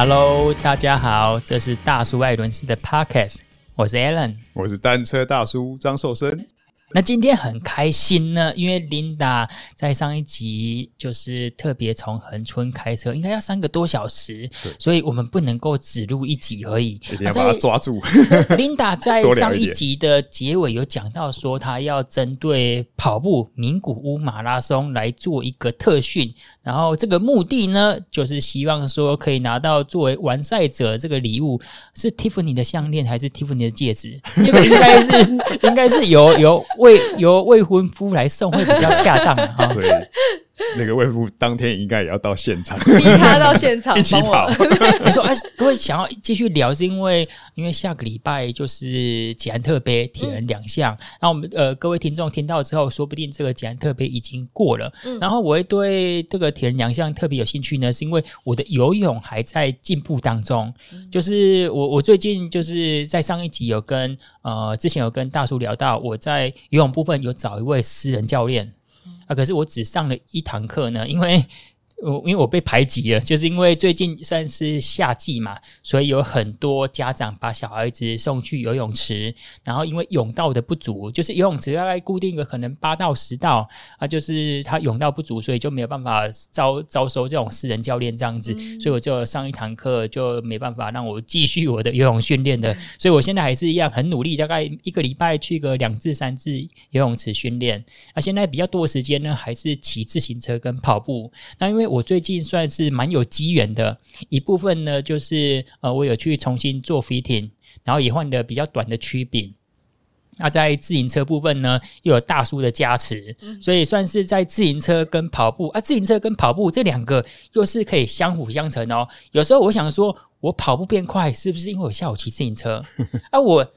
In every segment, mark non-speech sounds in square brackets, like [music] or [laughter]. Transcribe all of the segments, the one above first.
Hello，大家好，这是大叔艾伦斯的 Podcast，我是 Alan，我是单车大叔张寿生。那今天很开心呢，因为 Linda 在上一集就是特别从恒春开车，应该要三个多小时，所以我们不能够只录一集而已，一定要把它抓住。[laughs] Linda [laughs] 在上一集的结尾有讲到说，她要针对跑步名古屋马拉松来做一个特训，然后这个目的呢，就是希望说可以拿到作为完赛者这个礼物，是 Tiffany 的项链还是 Tiffany 的戒指？这个应该是 [laughs] 应该是有有。未由未婚夫来送会比较恰当啊，所以 [laughs] 那个未婚夫当天应该也要到现场，逼他到现场 [laughs] 一起跑。没错，[laughs] 哎，各位想要继续聊，是因为因为下个礼拜就是捷安特杯铁人两项，那、嗯、我们呃各位听众听到之后，说不定这个捷安特杯已经过了。嗯、然后我会对这个铁人两项特别有兴趣呢，是因为我的游泳还在进步当中。嗯、就是我我最近就是在上一集有跟呃之前有跟大叔聊到，我在游泳部分有找一位私人教练。啊！可是我只上了一堂课呢，因为。我因为我被排挤了，就是因为最近算是夏季嘛，所以有很多家长把小孩子送去游泳池，然后因为泳道的不足，就是游泳池大概固定个可能八到十道啊，就是他泳道不足，所以就没有办法招招收这种私人教练这样子，嗯、所以我就上一堂课就没办法让我继续我的游泳训练的，所以我现在还是一样很努力，大概一个礼拜去个两至三次游泳池训练，啊，现在比较多的时间呢还是骑自行车跟跑步，那因为。我最近算是蛮有机缘的一部分呢，就是呃，我有去重新做 fitting，然后也换的比较短的曲柄。那在自行车部分呢，又有大叔的加持，所以算是在自行车跟跑步啊，自行车跟跑步这两个又是可以相辅相成哦。有时候我想说，我跑步变快，是不是因为我下午骑自行车？啊，我。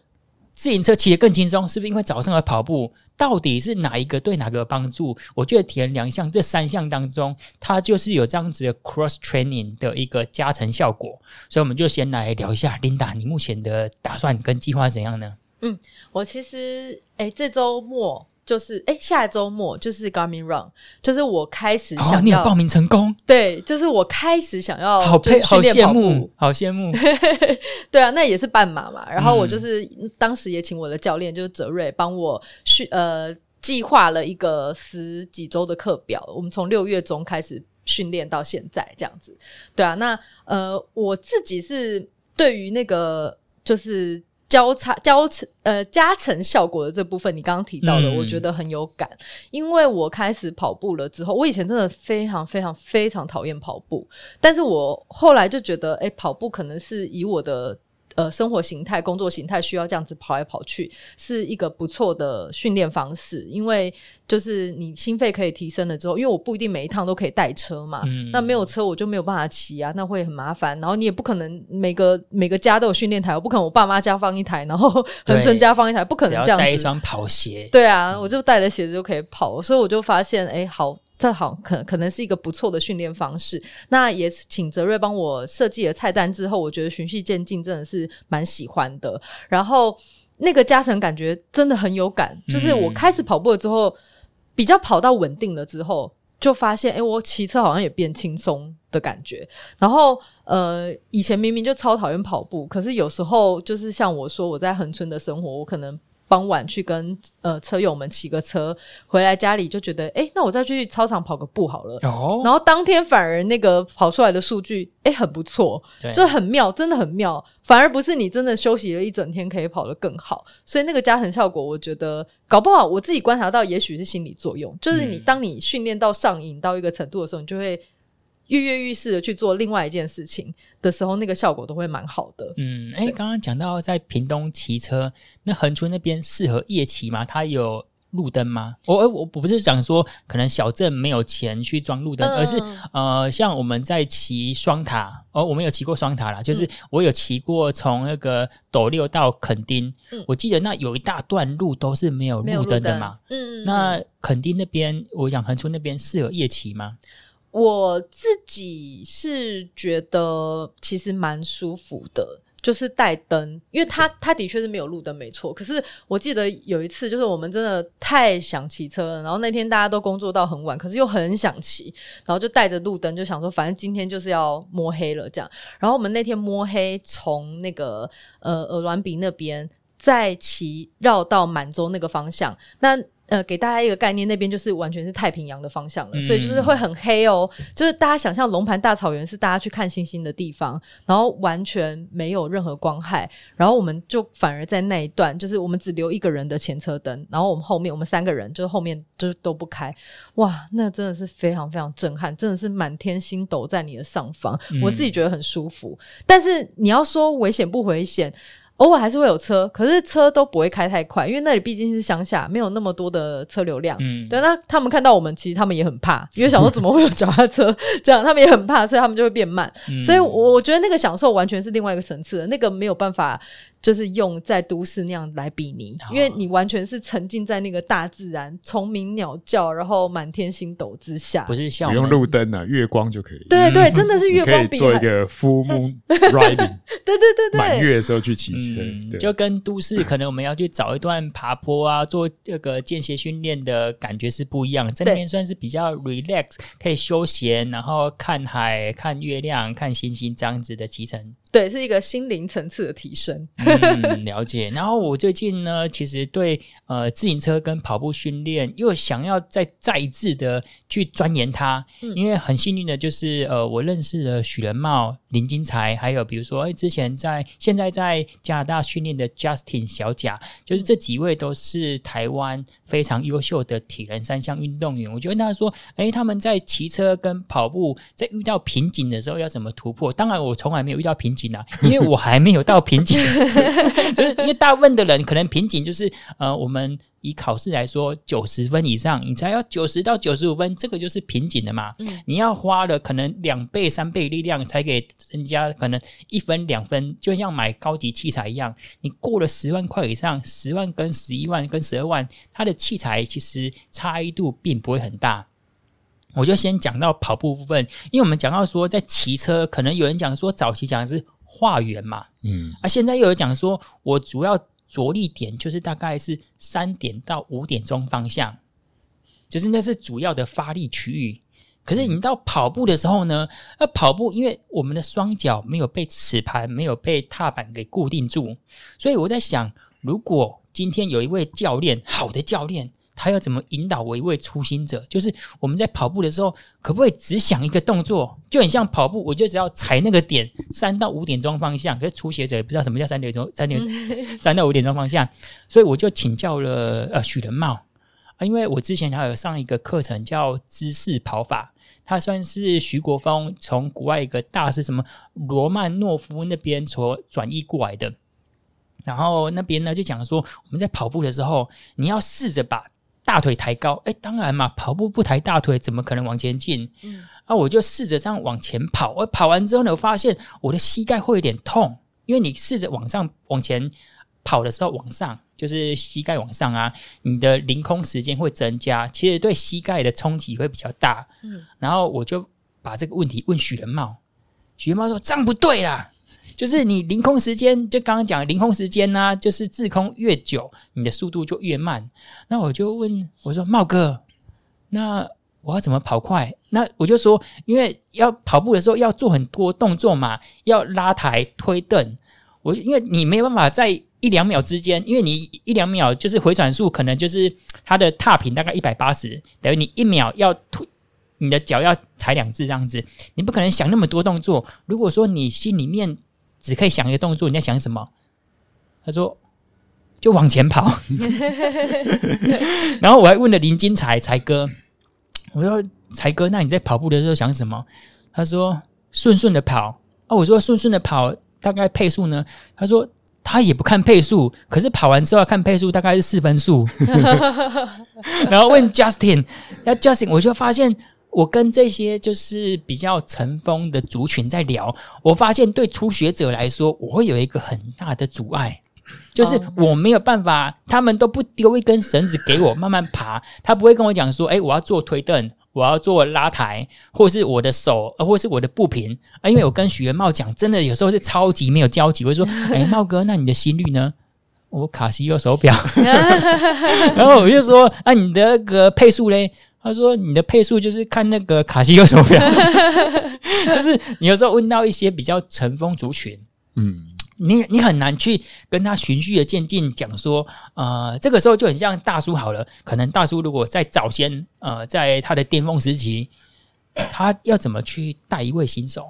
自行车骑得更轻松，是不是因为早上的跑步？到底是哪一个对哪个有帮助？我觉得填两项这三项当中，它就是有这样子的 cross training 的一个加成效果。所以我们就先来聊一下，Linda，你目前的打算跟计划怎样呢？嗯，我其实诶、欸，这周末。就是哎，下周末就是 Garmin Run，就是我开始想要、哦、你有报名成功？对，就是我开始想要好佩好羡慕，好羡慕。[laughs] 对啊，那也是半马嘛。然后我就是、嗯、当时也请我的教练，就是泽瑞，帮我训呃计划了一个十几周的课表。我们从六月中开始训练到现在这样子。对啊，那呃我自己是对于那个就是。交叉交成呃加成效果的这部分，你刚刚提到的，嗯、我觉得很有感，因为我开始跑步了之后，我以前真的非常非常非常讨厌跑步，但是我后来就觉得，诶，跑步可能是以我的。呃，生活形态、工作形态需要这样子跑来跑去，是一个不错的训练方式。因为就是你心肺可以提升了之后，因为我不一定每一趟都可以带车嘛，嗯、那没有车我就没有办法骑啊，那会很麻烦。然后你也不可能每个每个家都有训练台，我不可能我爸妈家放一台，然后恒春家放一台，不可能这样子。带一双跑鞋，对啊，我就带着鞋子就可以跑，所以我就发现，哎，好。这好，可可能是一个不错的训练方式。那也请泽瑞帮我设计了菜单之后，我觉得循序渐进，真的是蛮喜欢的。然后那个加成感觉真的很有感，就是我开始跑步了之后，比较跑到稳定了之后，就发现，诶，我骑车好像也变轻松的感觉。然后，呃，以前明明就超讨厌跑步，可是有时候就是像我说我在恒春的生活，我可能。傍晚去跟呃车友们骑个车，回来家里就觉得，哎、欸，那我再去操场跑个步好了。哦，然后当天反而那个跑出来的数据，哎、欸，很不错，对就很妙，真的很妙。反而不是你真的休息了一整天可以跑得更好，所以那个加成效果，我觉得搞不好我自己观察到，也许是心理作用，就是你当你训练到上瘾到一个程度的时候，你就会。跃跃欲试的去做另外一件事情的时候，那个效果都会蛮好的。嗯，哎，刚刚讲到在屏东骑车，那恒春那边适合夜骑吗？它有路灯吗？我我我不是讲说可能小镇没有钱去装路灯，嗯、而是呃，像我们在骑双塔，哦，我们有骑过双塔啦，就是我有骑过从那个斗六到垦丁，嗯、我记得那有一大段路都是没有路灯的嘛。嗯，那垦丁那边，我想恒春那边适合夜骑吗？我自己是觉得其实蛮舒服的，就是带灯，因为它它的确是没有路灯，没错。可是我记得有一次，就是我们真的太想骑车了，然后那天大家都工作到很晚，可是又很想骑，然后就带着路灯，就想说反正今天就是要摸黑了这样。然后我们那天摸黑从那个呃鹅銮鼻那边再骑绕到满洲那个方向，那。呃，给大家一个概念，那边就是完全是太平洋的方向了，嗯、所以就是会很黑哦。就是大家想象龙盘大草原是大家去看星星的地方，然后完全没有任何光害，然后我们就反而在那一段，就是我们只留一个人的前车灯，然后我们后面我们三个人就是后面就是都不开，哇，那真的是非常非常震撼，真的是满天星斗在你的上方，嗯、我自己觉得很舒服。但是你要说危险不危险？偶尔还是会有车，可是车都不会开太快，因为那里毕竟是乡下，没有那么多的车流量。嗯，对，那他们看到我们，其实他们也很怕，因为想说怎么会有脚踏车这样，他们也很怕，所以他们就会变慢。嗯，所以我觉得那个享受完全是另外一个层次的，那个没有办法。就是用在都市那样来比拟，哦、因为你完全是沉浸在那个大自然，虫鸣鸟叫，然后满天星斗之下。不是像不用路灯啊，月光就可以。对对，真的是月光 [laughs] 比。可以做一个 full moon [laughs] riding。对对对对，满月的时候去骑车，嗯、就跟都市可能我们要去找一段爬坡啊，做这个间歇训练的感觉是不一样。在那边算是比较 relax，可以休闲，然后看海、看月亮、看星星这样子的骑乘。对，是一个心灵层次的提升。嗯，了解。然后我最近呢，其实对呃自行车跟跑步训练又想要再再一次的去钻研它，嗯、因为很幸运的就是呃我认识了许仁茂、林金才，还有比如说哎之前在现在在加拿大训练的 Justin 小贾，就是这几位都是台湾非常优秀的体能三项运动员。我就问他说，哎他们在骑车跟跑步在遇到瓶颈的时候要怎么突破？当然我从来没有遇到瓶颈。[laughs] 因为我还没有到瓶颈，[laughs] 就是因为大部分的人可能瓶颈就是呃，我们以考试来说，九十分以上，你才要九十到九十五分，这个就是瓶颈的嘛。嗯，你要花了可能两倍、三倍力量才给人家可能一分两分，就像买高级器材一样，你过了十万块以上，十万跟十一万跟十二万，它的器材其实差异度并不会很大。我就先讲到跑步部分，因为我们讲到说，在骑车，可能有人讲说早期讲的是化圆嘛，嗯，啊，现在又有讲说我主要着力点就是大概是三点到五点钟方向，就是那是主要的发力区域。可是你到跑步的时候呢，那跑步因为我们的双脚没有被齿盘、没有被踏板给固定住，所以我在想，如果今天有一位教练，好的教练。他要怎么引导我一位初心者？就是我们在跑步的时候，可不可以只想一个动作？就很像跑步，我就只要踩那个点，三到五点钟方向。可是初学者也不知道什么叫三点钟、三点三到五点钟方向，所以我就请教了呃许仁茂啊，因为我之前还有上一个课程叫姿势跑法，他算是徐国峰从国外一个大师什么罗曼诺夫那边所转移过来的。然后那边呢就讲说，我们在跑步的时候，你要试着把大腿抬高，哎，当然嘛，跑步不抬大腿，怎么可能往前进？嗯，啊，我就试着这样往前跑。我跑完之后呢，我发现我的膝盖会有点痛，因为你试着往上往前跑的时候，往上就是膝盖往上啊，你的凌空时间会增加，其实对膝盖的冲击会比较大。嗯，然后我就把这个问题问许仁茂，许仁茂说这样不对啦。就是你凌空时间，就刚刚讲凌空时间呢、就是滞空越久，你的速度就越慢。那我就问我说：“茂哥，那我要怎么跑快？”那我就说：“因为要跑步的时候要做很多动作嘛，要拉抬、推蹬。我因为你没有办法在一两秒之间，因为你一两秒就是回转数，可能就是它的踏频大概一百八十，等于你一秒要推，你的脚要踩两次这样子，你不可能想那么多动作。如果说你心里面……只可以想一个动作，你在想什么？他说：“就往前跑。[laughs] ”然后我还问了林金才才哥，我说：“才哥，那你在跑步的时候想什么？”他说：“顺顺的跑。”哦，我说：“顺顺的跑，大概配速呢？”他说：“他也不看配速，可是跑完之后看配速，大概是四分速。[laughs] ”然后问 Justin，那 Justin 我就发现。我跟这些就是比较尘封的族群在聊，我发现对初学者来说，我会有一个很大的阻碍，就是我没有办法，他们都不丢一根绳子给我慢慢爬，他不会跟我讲说，诶，我要做推凳，我要做拉抬，或是我的手，或是我的步频啊，因为我跟许元茂讲，真的有时候是超级没有交集，我就说，[laughs] 哎，茂哥，那你的心率呢？我卡西欧手表，[laughs] 然后我就说，啊，你的那个配速嘞？他说，你的配速就是看那个卡西欧手表，[laughs] 就是你有时候问到一些比较尘封族群，嗯。你你很难去跟他循序的渐进讲说，呃，这个时候就很像大叔好了。可能大叔如果在早先，呃，在他的巅峰时期，他要怎么去带一位新手？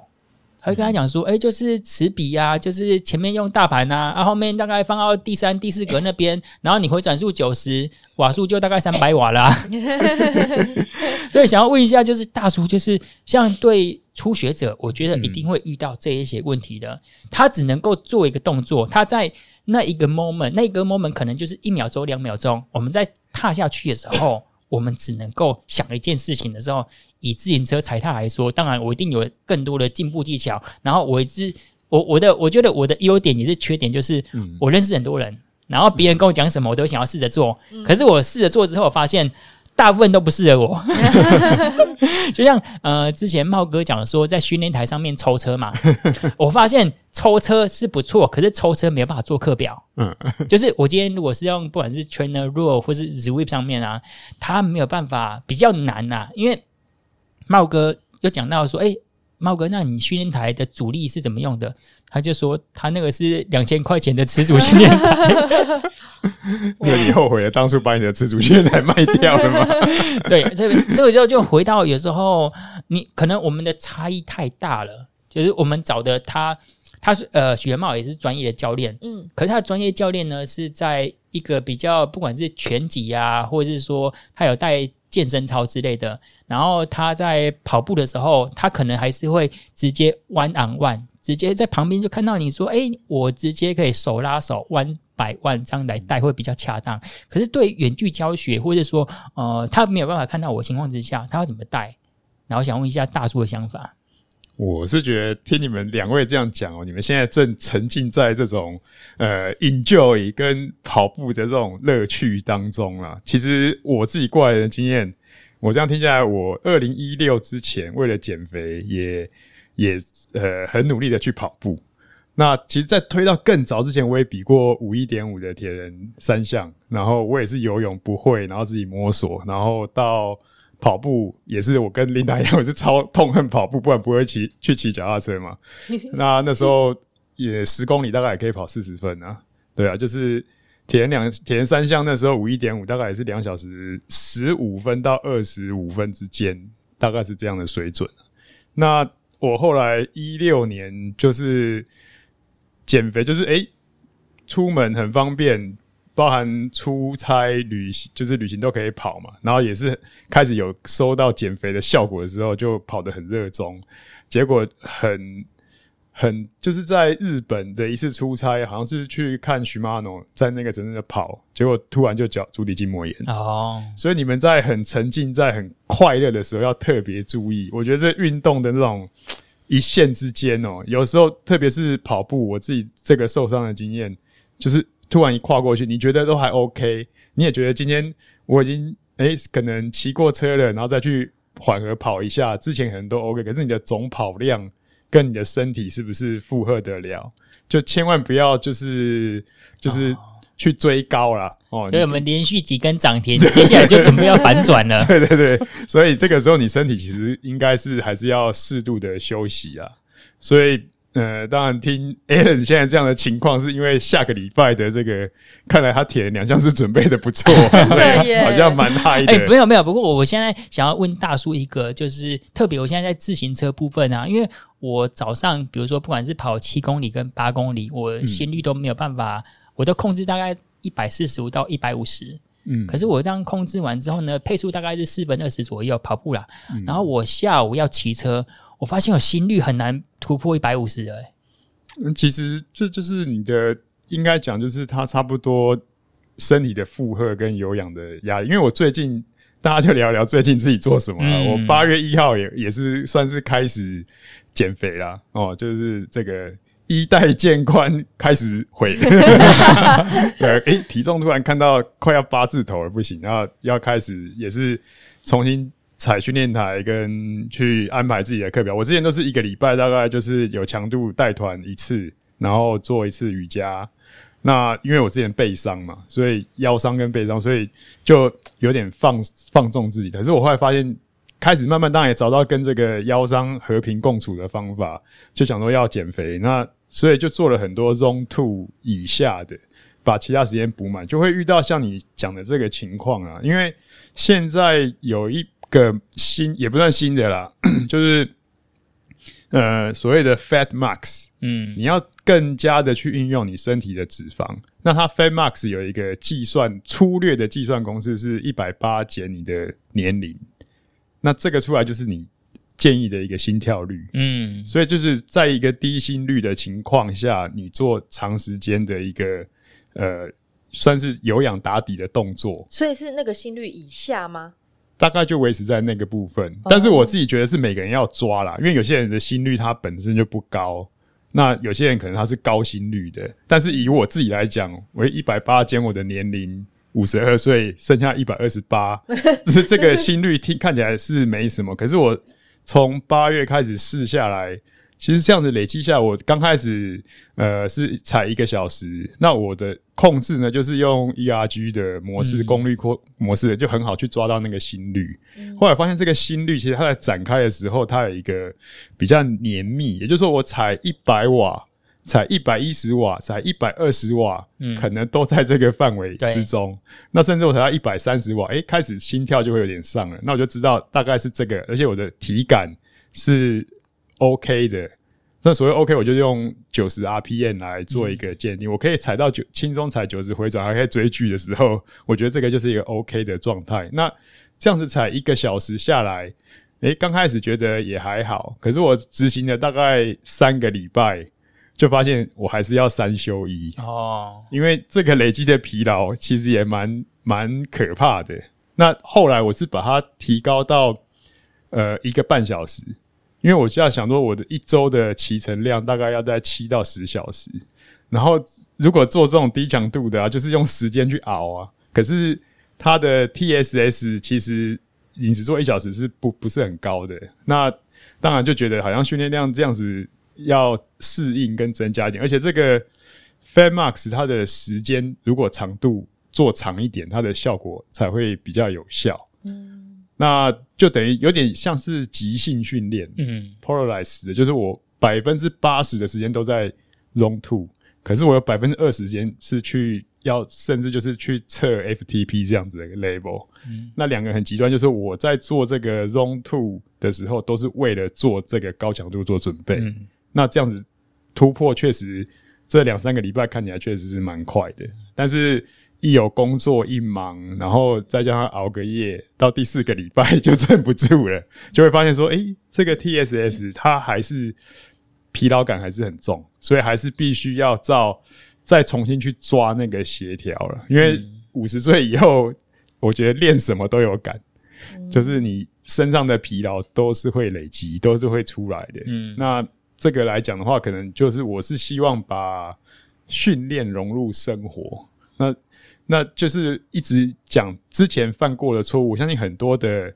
他会跟他讲说，哎，就是持笔呀，就是前面用大盘啊，然后后面大概放到第三、第四格那边，[laughs] 然后你回转数九十，瓦数就大概三百瓦啦。[laughs] 所以想要问一下，就是大叔，就是像对初学者，我觉得一定会遇到这一些问题的。他只能够做一个动作，他在那一个 moment，那一个 moment 可能就是一秒钟、两秒钟，我们在踏下去的时候。我们只能够想一件事情的时候，以自行车踩踏来说，当然我一定有更多的进步技巧。然后我一直，我我的我觉得我的优点也是缺点，就是我认识很多人，然后别人跟我讲什么，我都想要试着做。可是我试着做之后，我发现。大部分都不适合我，[laughs] 就像呃，之前茂哥讲说，在训练台上面抽车嘛，[laughs] 我发现抽车是不错，可是抽车没有办法做课表。嗯，就是我今天如果是用不管是 Trainer Rule 或是 Zwift 上面啊，它没有办法，比较难呐、啊。因为茂哥有讲到说，哎、欸，茂哥，那你训练台的阻力是怎么用的？他就说他那个是两千块钱的自主训练台。那你后悔了，当初把你的自主训练台卖掉了吗？[laughs] 对，这个这个就就回到有时候你可能我们的差异太大了，就是我们找的他，他是呃许元茂也是专业的教练，嗯，可是他的专业教练呢是在一个比较不管是拳击啊，或者是说他有带健身操之类的，然后他在跑步的时候，他可能还是会直接 one on one，直接在旁边就看到你说，哎，我直接可以手拉手 one。百万这样来带会比较恰当，可是对远距教学或者说呃他没有办法看到我情况之下，他要怎么带？然后想问一下大叔的想法。我是觉得听你们两位这样讲哦，你们现在正沉浸在这种呃 enjoy 跟跑步的这种乐趣当中啦。其实我自己过来的经验，我这样听下来，我二零一六之前为了减肥也，也也呃很努力的去跑步。那其实，在推到更早之前，我也比过五一点五的铁人三项，然后我也是游泳不会，然后自己摸索，然后到跑步也是我跟琳达一样，我是超痛恨跑步，不然不会骑去骑脚踏车嘛。[laughs] 那那时候也十公里大概也可以跑四十分啊，对啊，就是填两填三项那时候五一点五大概也是两小时十五分到二十五分之间，大概是这样的水准。那我后来一六年就是。减肥就是哎、欸，出门很方便，包含出差、旅行，就是旅行都可以跑嘛。然后也是开始有收到减肥的效果的时候，就跑得很热衷。结果很很就是在日本的一次出差，好像是去看徐马诺在那个真正的跑，结果突然就脚足底筋膜炎。哦，所以你们在很沉浸、在很快乐的时候，要特别注意。我觉得这运动的那种。一线之间哦，有时候特别是跑步，我自己这个受伤的经验，就是突然一跨过去，你觉得都还 OK，你也觉得今天我已经诶、欸、可能骑过车了，然后再去缓和跑一下，之前可能都 OK，可是你的总跑量跟你的身体是不是负荷得了？就千万不要就是就是。哦去追高了哦，所以我们连续几根涨停，接下来就准备要反转了。[laughs] 对对对，所以这个时候你身体其实应该是还是要适度的休息啊。所以呃，当然听 Alan 现在这样的情况，是因为下个礼拜的这个，看来他铁人两项是准备的不错，[laughs] 对，好像蛮嗨的。哎，没有没有，不过我现在想要问大叔一个，就是特别我现在在自行车部分啊，因为我早上比如说不管是跑七公里跟八公里，我心率都没有办法。我都控制大概一百四十五到一百五十，嗯，可是我这样控制完之后呢，配速大概是四分二十左右跑步啦。嗯、然后我下午要骑车，我发现我心率很难突破一百五十的。嗯，其实这就是你的应该讲，就是它差不多身体的负荷跟有氧的压力。因为我最近大家就聊聊最近自己做什么了。嗯、我八月一号也也是算是开始减肥啦。哦，就是这个。衣带渐宽开始毁，[laughs] [laughs] 对，诶、欸，体重突然看到快要八字头了，不行，然后要开始也是重新踩训练台跟去安排自己的课表。我之前都是一个礼拜大概就是有强度带团一次，然后做一次瑜伽。那因为我之前背伤嘛，所以腰伤跟背伤，所以就有点放放纵自己。可是我后来发现，开始慢慢当然也找到跟这个腰伤和平共处的方法，就想说要减肥。那所以就做了很多 Zone Two 以下的。把其他时间补满，就会遇到像你讲的这个情况啊。因为现在有一个新，也不算新的啦，[clears throat] 就是呃所谓的 Fat Max，嗯，你要更加的去运用你身体的脂肪。那它 Fat Max 有一个计算粗略的计算公式，是一百八减你的年龄。那这个出来就是你建议的一个心跳率，嗯，所以就是在一个低心率的情况下，你做长时间的一个。呃，算是有氧打底的动作，所以是那个心率以下吗？大概就维持在那个部分，哦，但是我自己觉得是每个人要抓啦，因为有些人的心率它本身就不高，那有些人可能他是高心率的，但是以我自己来讲，我一百八减我的年龄五十二岁，剩下一百二十八，[laughs] 只是这个心率听看起来是没什么，可是我从八月开始试下来。其实这样子累积下来，我刚开始呃是踩一个小时，那我的控制呢就是用 ERG 的模式，功率扩模式，就很好去抓到那个心率。后来发现这个心率其实它在展开的时候，它有一个比较黏密，也就是说我踩一百瓦、踩一百一十瓦、踩一百二十瓦，嗯，可能都在这个范围之中。那甚至我踩到一百三十瓦，诶，开始心跳就会有点上了，那我就知道大概是这个，而且我的体感是。OK 的，那所谓 OK，我就用九十 RPM 来做一个鉴定。嗯、我可以踩到九，轻松踩九十回转，还可以追剧的时候，我觉得这个就是一个 OK 的状态。那这样子踩一个小时下来，诶、欸，刚开始觉得也还好，可是我执行了大概三个礼拜，就发现我还是要三休一哦，因为这个累积的疲劳其实也蛮蛮可怕的。那后来我是把它提高到呃一个半小时。因为我现在想说，我的一周的骑乘量大概要在七到十小时，然后如果做这种低强度的啊，就是用时间去熬啊。可是它的 TSS 其实你只做一小时是不不是很高的，那当然就觉得好像训练量这样子要适应跟增加一点，而且这个 Fat Max 它的时间如果长度做长一点，它的效果才会比较有效。嗯。那就等于有点像是极性训练，嗯，Polarized 的，就是我百分之八十的时间都在 Zone Two，可是我有百分之二十时间是去要，甚至就是去测 FTP 这样子的一个 level。嗯，那两个很极端，就是我在做这个 Zone Two 的时候，都是为了做这个高强度做准备。嗯，那这样子突破确实这两三个礼拜看起来确实是蛮快的，但是。一有工作一忙，然后再加上熬个夜，到第四个礼拜 [laughs] 就撑不住了，就会发现说，诶、欸，这个 TSS 它还是疲劳感还是很重，所以还是必须要照再重新去抓那个协调了。因为五十岁以后，我觉得练什么都有感，就是你身上的疲劳都是会累积，都是会出来的。嗯，那这个来讲的话，可能就是我是希望把训练融入生活。那那就是一直讲之前犯过的错误，我相信很多的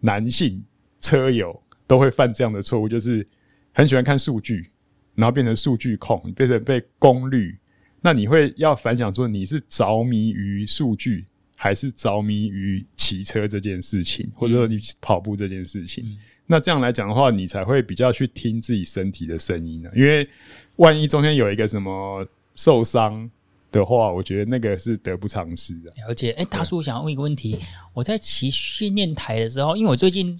男性车友都会犯这样的错误，就是很喜欢看数据，然后变成数据控，变成被功率。那你会要反想说，你是着迷于数据，还是着迷于骑车这件事情，或者说你跑步这件事情？嗯、那这样来讲的话，你才会比较去听自己身体的声音呢？因为万一中间有一个什么受伤。的话，我觉得那个是得不偿失的。了解，哎、欸，大叔，我想要问一个问题：我在骑训练台的时候，因为我最近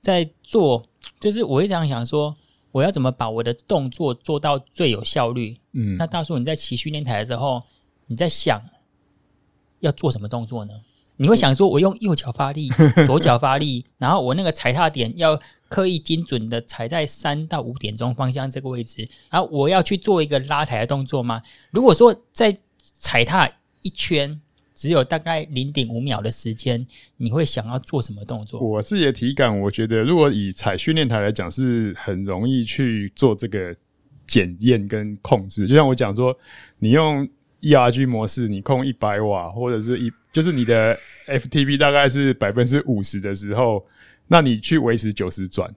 在做，就是我会这样想说，我要怎么把我的动作做到最有效率？嗯，那大叔，你在骑训练台的时候，你在想要做什么动作呢？你会想说，我用右脚发力，左脚发力，然后我那个踩踏点要刻意精准的踩在三到五点钟方向这个位置，然后我要去做一个拉抬的动作吗？如果说在踩踏一圈只有大概零点五秒的时间，你会想要做什么动作？我自己的体感，我觉得如果以踩训练台来讲，是很容易去做这个检验跟控制。就像我讲说，你用 ERG 模式，你控一百瓦或者是一，就是你的 FTP 大概是百分之五十的时候，那你去维持九十转，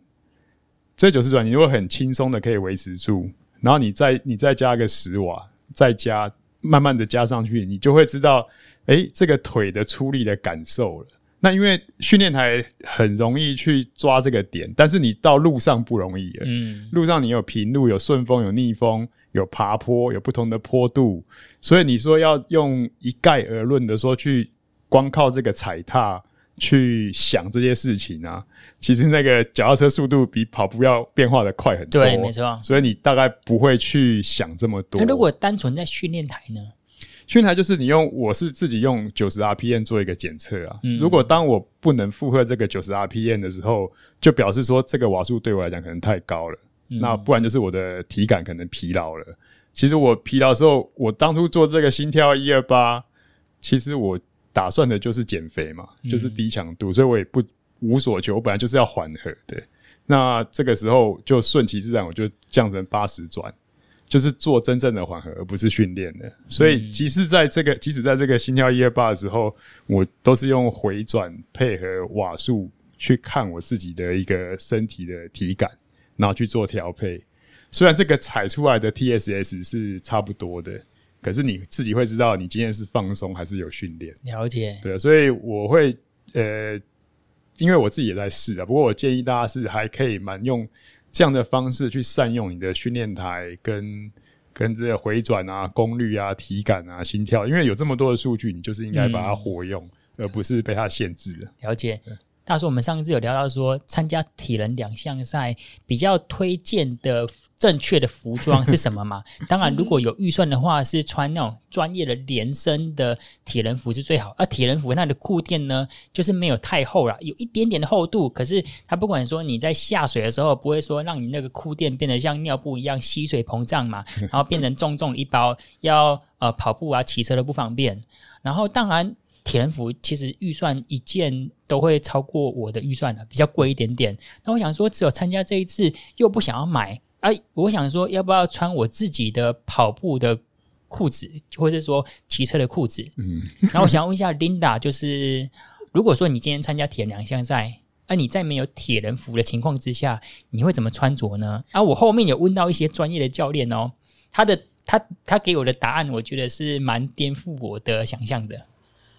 这九十转你如果很轻松的可以维持住，然后你再你再加个十瓦，再加慢慢的加上去，你就会知道，诶，这个腿的出力的感受了。那因为训练台很容易去抓这个点，但是你到路上不容易了。嗯，路上你有平路、有顺风、有逆风、有爬坡、有不同的坡度，所以你说要用一概而论的说，去光靠这个踩踏去想这些事情啊，其实那个脚踏车速度比跑步要变化的快很多。对，没错。所以你大概不会去想这么多。那如果单纯在训练台呢？训练台就是你用，我是自己用九十 RPM 做一个检测啊。嗯、如果当我不能负荷这个九十 RPM 的时候，就表示说这个瓦数对我来讲可能太高了。嗯、那不然就是我的体感可能疲劳了。其实我疲劳的时候，我当初做这个心跳一二八，其实我打算的就是减肥嘛，就是低强度，嗯、所以我也不无所求，我本来就是要缓和的。那这个时候就顺其自然，我就降成八十转。就是做真正的缓和，而不是训练的。所以，即使在这个，即使在这个心跳一二八的时候，我都是用回转配合瓦数去看我自己的一个身体的体感，然后去做调配。虽然这个踩出来的 TSS 是差不多的，可是你自己会知道你今天是放松还是有训练。了解，对，所以我会呃，因为我自己也在试啊。不过我建议大家是还可以蛮用。这样的方式去善用你的训练台跟跟这个回转啊、功率啊、体感啊、心跳，因为有这么多的数据，你就是应该把它活用，嗯、而不是被它限制了。了解。大叔，我们上一次有聊到说，参加体能两项赛比较推荐的正确的服装是什么嘛？[laughs] 当然，如果有预算的话，是穿那种专业的连身的体能服是最好。而体能服那的裤垫呢，就是没有太厚啦，有一点点的厚度。可是它不管说你在下水的时候，不会说让你那个裤垫变得像尿布一样吸水膨胀嘛，[laughs] 然后变成重重的一包，要呃跑步啊、骑车都不方便。然后当然。铁人服其实预算一件都会超过我的预算了，比较贵一点点。那我想说，只有参加这一次，又不想要买，哎、啊，我想说，要不要穿我自己的跑步的裤子，或者是说骑车的裤子？嗯。然后我想问一下 Linda，就是如果说你今天参加铁人两项赛，而、啊、你在没有铁人服的情况之下，你会怎么穿着呢？啊，我后面有问到一些专业的教练哦，他的他他给我的答案，我觉得是蛮颠覆我的想象的。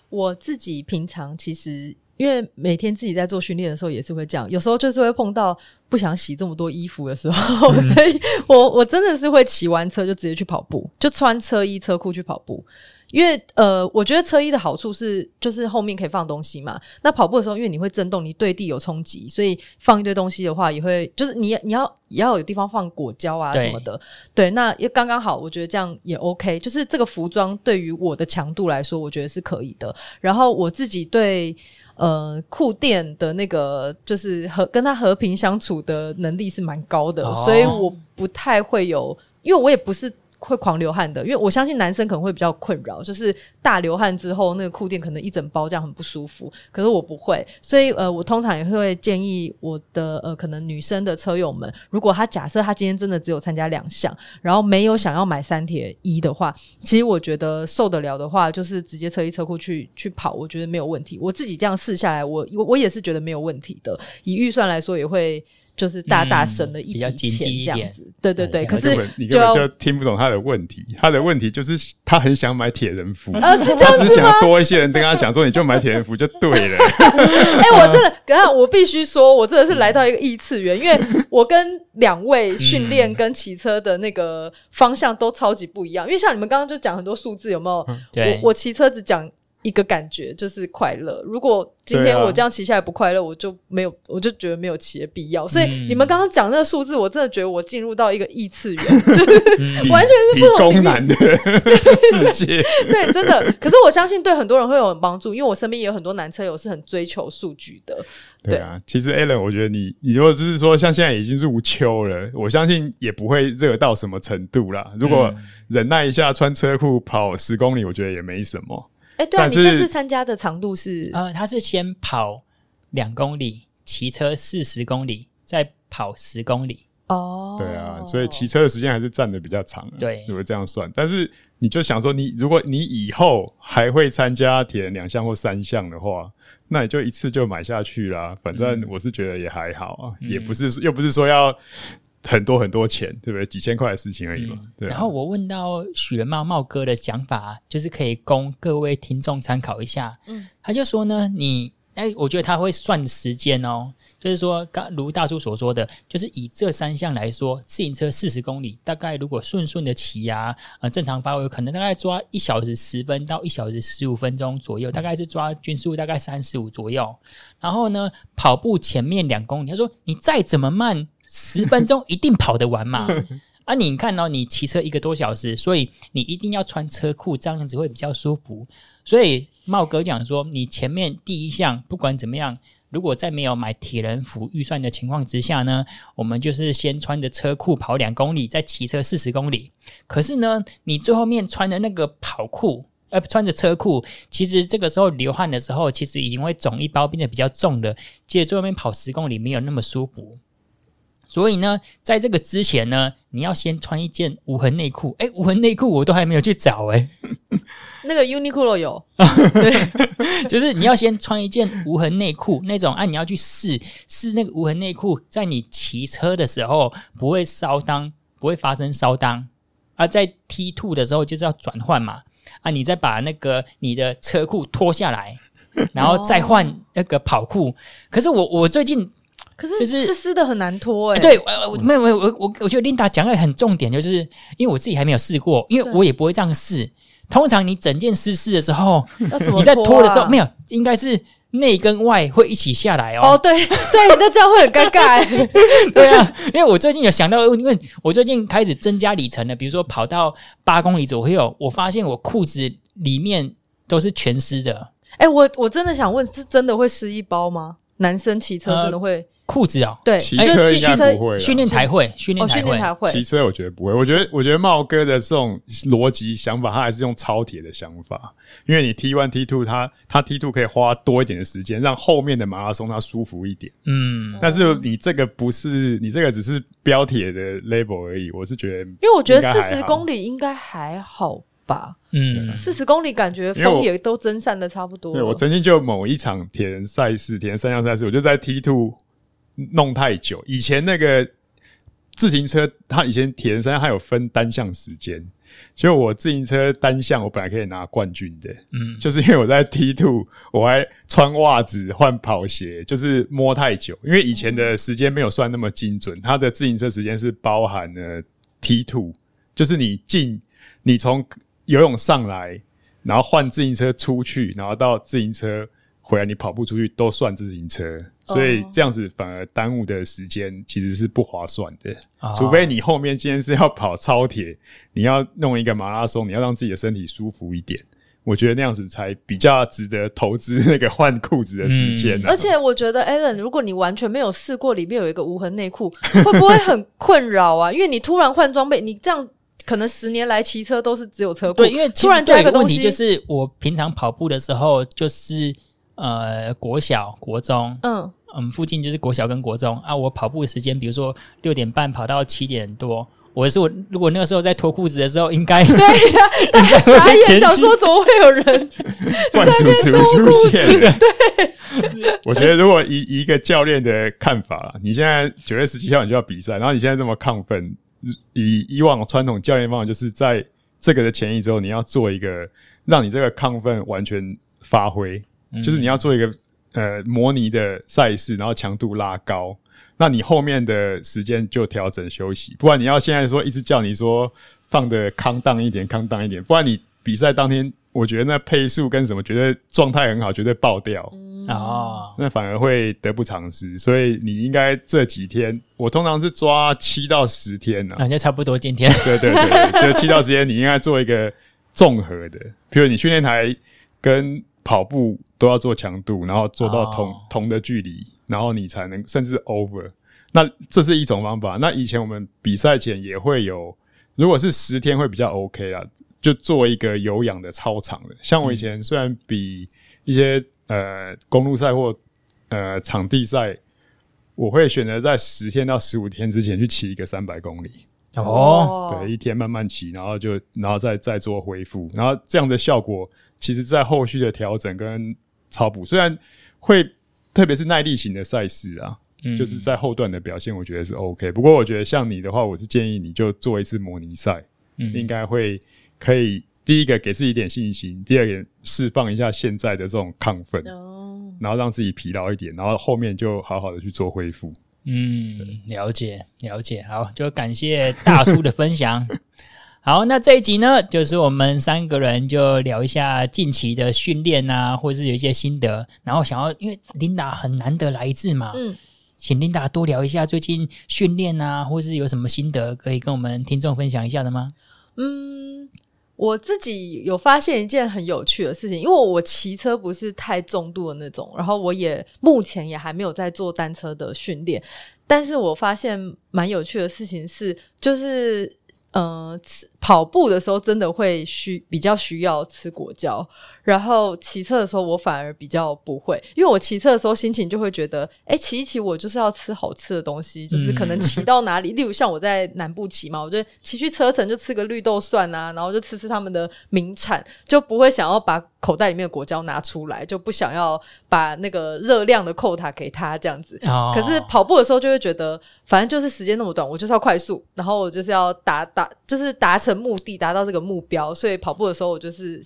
我自己平常其实，因为每天自己在做训练的时候也是会这样，有时候就是会碰到不想洗这么多衣服的时候，嗯、[laughs] 所以我我真的是会骑完车就直接去跑步，就穿车衣车裤去跑步。因为呃，我觉得车衣的好处是，就是后面可以放东西嘛。那跑步的时候，因为你会震动，你对地有冲击，所以放一堆东西的话，也会就是你你要也要有地方放果胶啊什么的。对，对，那也刚刚好，我觉得这样也 OK。就是这个服装对于我的强度来说，我觉得是可以的。然后我自己对呃裤垫的那个就是和跟他和平相处的能力是蛮高的，哦、所以我不太会有，因为我也不是。会狂流汗的，因为我相信男生可能会比较困扰，就是大流汗之后那个裤垫可能一整包这样很不舒服。可是我不会，所以呃，我通常也会建议我的呃可能女生的车友们，如果他假设他今天真的只有参加两项，然后没有想要买三铁一的话，其实我觉得受得了的话，就是直接车衣车裤去去跑，我觉得没有问题。我自己这样试下来，我我我也是觉得没有问题的。以预算来说，也会。就是大大省了一笔钱这样子，嗯、对对对。可是你根本就听不懂他的问题，他的问题就是他很想买铁人服，啊、是？他只是想多一些人跟他讲说，你就买铁人服就对了。[laughs] 哎、欸，我真的，等下我必须说，我真的是来到一个异次元，因为我跟两位训练跟骑车的那个方向都超级不一样。因为像你们刚刚就讲很多数字，有没有？对我我骑车只讲。一个感觉就是快乐。如果今天我这样骑下来不快乐，啊、我就没有，我就觉得没有骑的必要。所以你们刚刚讲那个数字，我真的觉得我进入到一个异次元，[laughs] 就是完全是不同的 [laughs] 世界。对，真的。可是我相信对很多人会有帮助，因为我身边也有很多男车友是很追求数据的。对，对啊，其实 Alan，我觉得你，你如果就是说像现在已经入秋了，我相信也不会热到什么程度啦。如果忍耐一下，穿车裤跑十公里，我觉得也没什么。哎，欸、对啊，你这次参加的长度是？呃，他是先跑两公里，骑车四十公里，再跑十公里。哦，对啊，所以骑车的时间还是占的比较长啊。对，如果这样算，但是你就想说，你如果你以后还会参加铁人两项或三项的话，那你就一次就买下去啦。反正我是觉得也还好啊，嗯、也不是又不是说要很多很多钱，对不对？几千块的事情而已嘛。嗯、对、啊。然后我问到许仁茂茂哥的想法，就是可以供各位听众参考一下。嗯，他就说呢，你。哎，我觉得他会算时间哦，就是说，刚如大叔所说的，就是以这三项来说，自行车四十公里，大概如果顺顺的骑呀，呃，正常发挥，可能大概抓一小时十分到一小时十五分钟左右，大概是抓均速大概三十五左右。然后呢，跑步前面两公里，他说你再怎么慢，十分钟一定跑得完嘛。[laughs] 啊，你看到、哦、你骑车一个多小时，所以你一定要穿车裤，这样子会比较舒服。所以茂哥讲说，你前面第一项不管怎么样，如果在没有买铁人服预算的情况之下呢，我们就是先穿着车裤跑两公里，再骑车四十公里。可是呢，你最后面穿的那个跑裤，呃，穿着车裤，其实这个时候流汗的时候，其实已经会肿一包，变得比较重了，接着最后面跑十公里没有那么舒服。所以呢，在这个之前呢，你要先穿一件无痕内裤。诶，无痕内裤我都还没有去找诶。[laughs] 那个 Uniqlo 有，[laughs] 对，就是你要先穿一件无痕内裤那种啊，你要去试试那个无痕内裤，在你骑车的时候不会烧裆，不会发生烧裆啊。在 T two 的时候就是要转换嘛啊，你再把那个你的车裤脱下来，然后再换那个跑裤。可是我我最近。可是就是湿湿的很难脱哎、欸，对，我没有没有我我我觉得 Linda 讲的很重点，就是因为我自己还没有试过，因为我也不会这样试。通常你整件湿湿的时候，要怎么你在脱的时候没有，应该是内跟外会一起下来哦。哦，对 [laughs] 对，那这样会很尴尬、欸。[laughs] 对啊，因为我最近有想到，因为我最近开始增加里程了，比如说跑到八公里左右，我发现我裤子里面都是全湿的。哎、欸，我我真的想问，是真的会湿一包吗？男生骑车真的会？呃裤子啊、哦，对，骑车应该不会，训练台会，训练台会，台会。骑车我觉得不会，我觉得，我觉得茂哥的这种逻辑想法，他还是用超铁的想法，因为你 T one T two，他他 T two 可以花多一点的时间，让后面的马拉松他舒服一点。嗯，但是你这个不是，你这个只是标铁的 label 而已。我是觉得，因为我觉得四十公里应该还好吧。嗯，四十公里感觉风也都蒸散的差不多。对，我曾经就某一场铁人赛事，铁人三项赛事，我就在 T two。弄太久，以前那个自行车，它以前铁人三项还有分单项时间，所以我自行车单项我本来可以拿冠军的，嗯，就是因为我在 T two，我还穿袜子换跑鞋，就是摸太久，因为以前的时间没有算那么精准，它的自行车时间是包含了 T two，就是你进，你从游泳上来，然后换自行车出去，然后到自行车回来，你跑步出去都算自行车。所以这样子反而耽误的时间其实是不划算的，哦、除非你后面今天是要跑超铁，你要弄一个马拉松，你要让自己的身体舒服一点，我觉得那样子才比较值得投资那个换裤子的时间、啊嗯。而且我觉得 Alan，如果你完全没有试过里面有一个无痕内裤，会不会很困扰啊？因为你突然换装备，你这样可能十年来骑车都是只有车库，对，因为突然加一个问题就是我平常跑步的时候就是呃国小国中，嗯。嗯，附近就是国小跟国中啊。我跑步的时间，比如说六点半跑到七点多，我是我如果那个时候在脱裤子的时候，应该 [laughs] 对呀、啊，[laughs] 大家傻眼，想说怎么会有人万叔叔出现？[laughs] 对，我觉得如果以一个教练的看法，你现在九月十七号你就要比赛，然后你现在这么亢奋，以以往传统教练方法，就是在这个的前一周，你要做一个让你这个亢奋完全发挥，就是你要做一个。呃，模拟的赛事，然后强度拉高，那你后面的时间就调整休息，不然你要现在说一直叫你说放的康荡一点，康荡一点，不然你比赛当天，我觉得那配速跟什么绝对状态很好，绝对爆掉。哦，那反而会得不偿失。所以你应该这几天，我通常是抓七到十天呢，感觉差不多今天，对对对，[laughs] 就七到十天，你应该做一个综合的，比如你训练台跟。跑步都要做强度，然后做到同、oh. 同的距离，然后你才能甚至 over。那这是一种方法。那以前我们比赛前也会有，如果是十天会比较 OK 啊，就做一个有氧的超长的。像我以前虽然比一些呃公路赛或呃场地赛我会选择在十天到十五天之前去骑一个三百公里。哦，对，一天慢慢骑，然后就然后再再做恢复，然后这样的效果，其实在后续的调整跟超补，虽然会特别是耐力型的赛事啊，嗯、就是在后段的表现，我觉得是 OK。不过我觉得像你的话，我是建议你就做一次模拟赛，嗯，应该会可以第一个给自己一点信心，第二个释放一下现在的这种亢奋，哦，然后让自己疲劳一点，然后后面就好好的去做恢复。嗯，了解了解，好，就感谢大叔的分享。好，那这一集呢，就是我们三个人就聊一下近期的训练啊，或者是有一些心得。然后想要，因为琳达很难得来一次嘛，嗯，请琳达多聊一下最近训练啊，或是有什么心得可以跟我们听众分享一下的吗？嗯。我自己有发现一件很有趣的事情，因为我骑车不是太重度的那种，然后我也目前也还没有在做单车的训练，但是我发现蛮有趣的事情是，就是。呃，吃跑步的时候真的会需比较需要吃果胶，然后骑车的时候我反而比较不会，因为我骑车的时候心情就会觉得，哎，骑一骑我就是要吃好吃的东西，就是可能骑到哪里，嗯、例如像我在南部骑嘛，我就骑去车城就吃个绿豆蒜啊，然后就吃吃他们的名产，就不会想要把口袋里面的果胶拿出来，就不想要把那个热量的扣塔给他这样子。哦、可是跑步的时候就会觉得，反正就是时间那么短，我就是要快速，然后我就是要达达，就是达成目的，达到这个目标。所以跑步的时候，我就是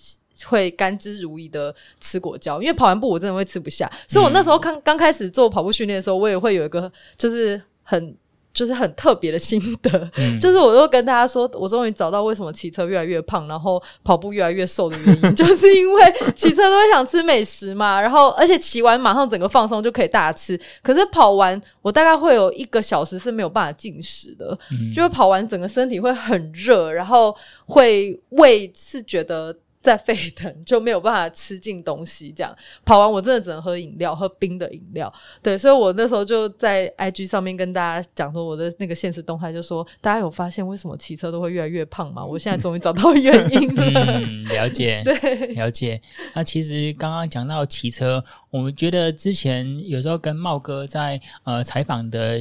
会甘之如饴的吃果胶，因为跑完步我真的会吃不下。所以我那时候刚刚开始做跑步训练的时候，我也会有一个就是很。就是很特别的心得，嗯、就是我又跟大家说，我终于找到为什么骑车越来越胖，然后跑步越来越瘦的原因，[laughs] 就是因为骑车都会想吃美食嘛，然后而且骑完马上整个放松就可以大吃，可是跑完我大概会有一个小时是没有办法进食的，嗯、就是跑完整个身体会很热，然后会胃是觉得。在沸腾就没有办法吃进东西，这样跑完我真的只能喝饮料，喝冰的饮料。对，所以我那时候就在 IG 上面跟大家讲说我的那个现实动态，就说大家有发现为什么骑车都会越来越胖吗？我现在终于找到原因了。嗯，了解，[laughs] 对，了解。那其实刚刚讲到骑车，我们觉得之前有时候跟茂哥在呃采访的，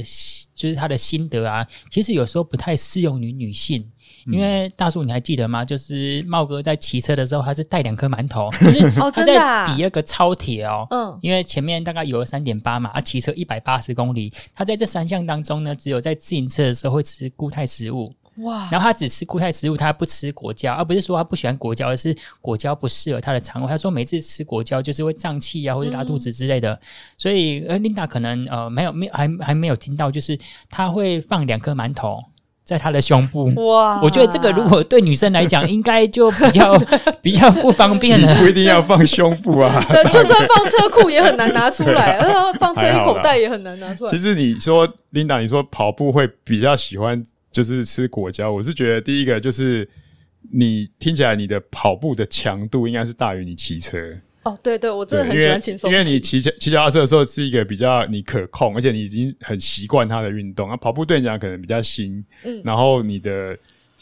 就是他的心得啊，其实有时候不太适用于女性。因为大叔，你还记得吗？就是茂哥在骑车的时候，他是带两颗馒头，[laughs] 就是他在比那个超铁哦。嗯，因为前面大概有了三点八嘛，啊，骑车一百八十公里，他在这三项当中呢，只有在自行车的时候会吃固态食物。哇！然后他只吃固态食物，他不吃果胶，而不是说他不喜欢果胶，而是果胶不适合他的肠胃。他说每次吃果胶就是会胀气啊，或者拉肚子之类的。嗯、所以，呃，琳达可能呃没有没有还还没有听到，就是他会放两颗馒头。在他的胸部哇，我觉得这个如果对女生来讲，[laughs] 应该就比较 [laughs] 比较不方便了。不一定要放胸部啊，[laughs] 对，就算放车库也很难拿出来，然后放车衣口袋也很难拿出来。其实你说琳达，你说跑步会比较喜欢就是吃果胶，我是觉得第一个就是你听起来你的跑步的强度应该是大于你骑车。哦，对对，我真的很喜欢轻松。因为你骑骑脚踏车的时候是一个比较你可控，而且你已经很习惯它的运动。那跑步对你讲可能比较新，嗯，然后你的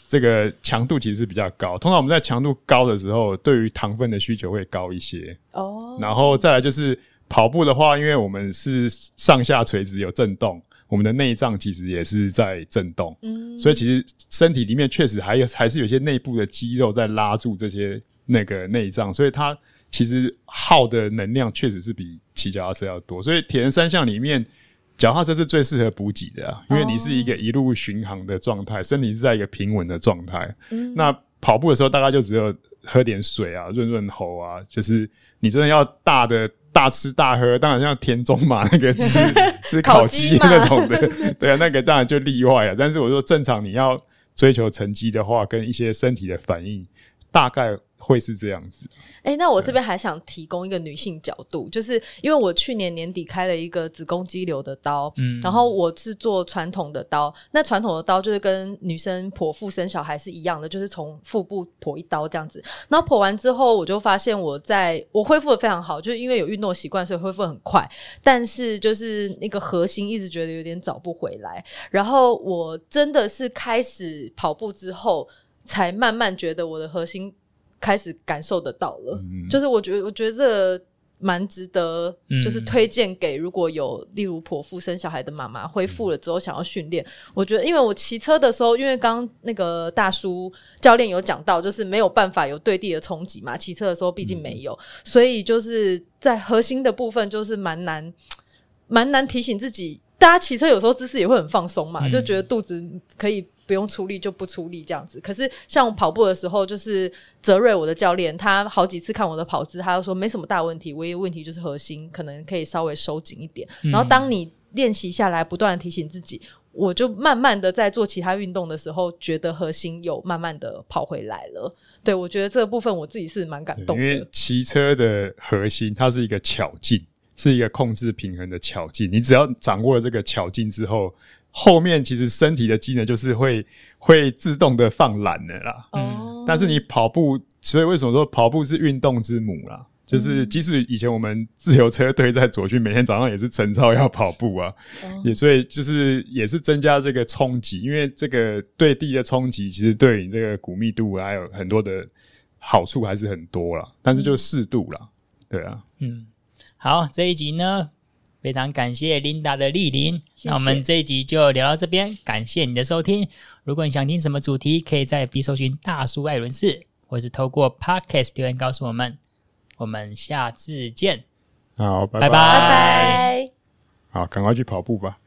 这个强度其实是比较高。通常我们在强度高的时候，对于糖分的需求会高一些。哦，然后再来就是跑步的话，因为我们是上下垂直有震动，我们的内脏其实也是在震动，嗯，所以其实身体里面确实还有还是有些内部的肌肉在拉住这些那个内脏，所以它。其实耗的能量确实是比骑脚踏车要多，所以铁人三项里面，脚踏车是最适合补给的啊，因为你是一个一路巡航的状态，身体是在一个平稳的状态。嗯，那跑步的时候大概就只有喝点水啊，润润喉啊，就是你真的要大的大吃大喝，当然像田中马那个吃 [laughs] 吃烤鸡那种的，[laughs] 对啊，那个当然就例外啊。但是我说正常你要追求成绩的话，跟一些身体的反应，大概。会是这样子。哎、欸，那我这边还想提供一个女性角度，就是因为我去年年底开了一个子宫肌瘤的刀，嗯，然后我是做传统的刀，那传统的刀就是跟女生剖腹生小孩是一样的，就是从腹部剖一刀这样子。然后剖完之后，我就发现我在我恢复的非常好，就是因为有运动习惯，所以恢复很快。但是就是那个核心一直觉得有点找不回来。然后我真的是开始跑步之后，才慢慢觉得我的核心。开始感受得到了，嗯、就是我觉得，我觉得这蛮值得，就是推荐给如果有例如剖腹生小孩的妈妈，恢复了之后想要训练。我觉得，因为我骑车的时候，因为刚那个大叔教练有讲到，就是没有办法有对地的冲击嘛，骑车的时候毕竟没有，所以就是在核心的部分就是蛮难，蛮难提醒自己。大家骑车有时候姿势也会很放松嘛，就觉得肚子可以。不用出力就不出力这样子，可是像我跑步的时候，就是泽瑞我的教练，他好几次看我的跑姿，他就说没什么大问题，唯一问题就是核心可能可以稍微收紧一点。嗯、然后当你练习下来，不断的提醒自己，我就慢慢的在做其他运动的时候，觉得核心有慢慢的跑回来了。对，我觉得这个部分我自己是蛮感动的，因为骑车的核心它是一个巧劲，是一个控制平衡的巧劲，你只要掌握了这个巧劲之后。后面其实身体的机能就是会会自动的放懒的啦，嗯，但是你跑步，所以为什么说跑步是运动之母啦？就是即使以前我们自由车队在左军，每天早上也是晨操要跑步啊，也所以就是也是增加这个冲击，因为这个对地的冲击其实对你这个骨密度还有很多的好处还是很多啦，但是就适度啦，对啊，嗯，好，这一集呢。非常感谢 Linda 的莅临，谢谢。那我们这一集就聊到这边，感谢你的收听。如果你想听什么主题，可以在 FB 搜寻大叔艾伦士，或是透过 Podcast 留言告诉我们。我们下次见，好，拜拜，拜拜。好，赶快去跑步吧。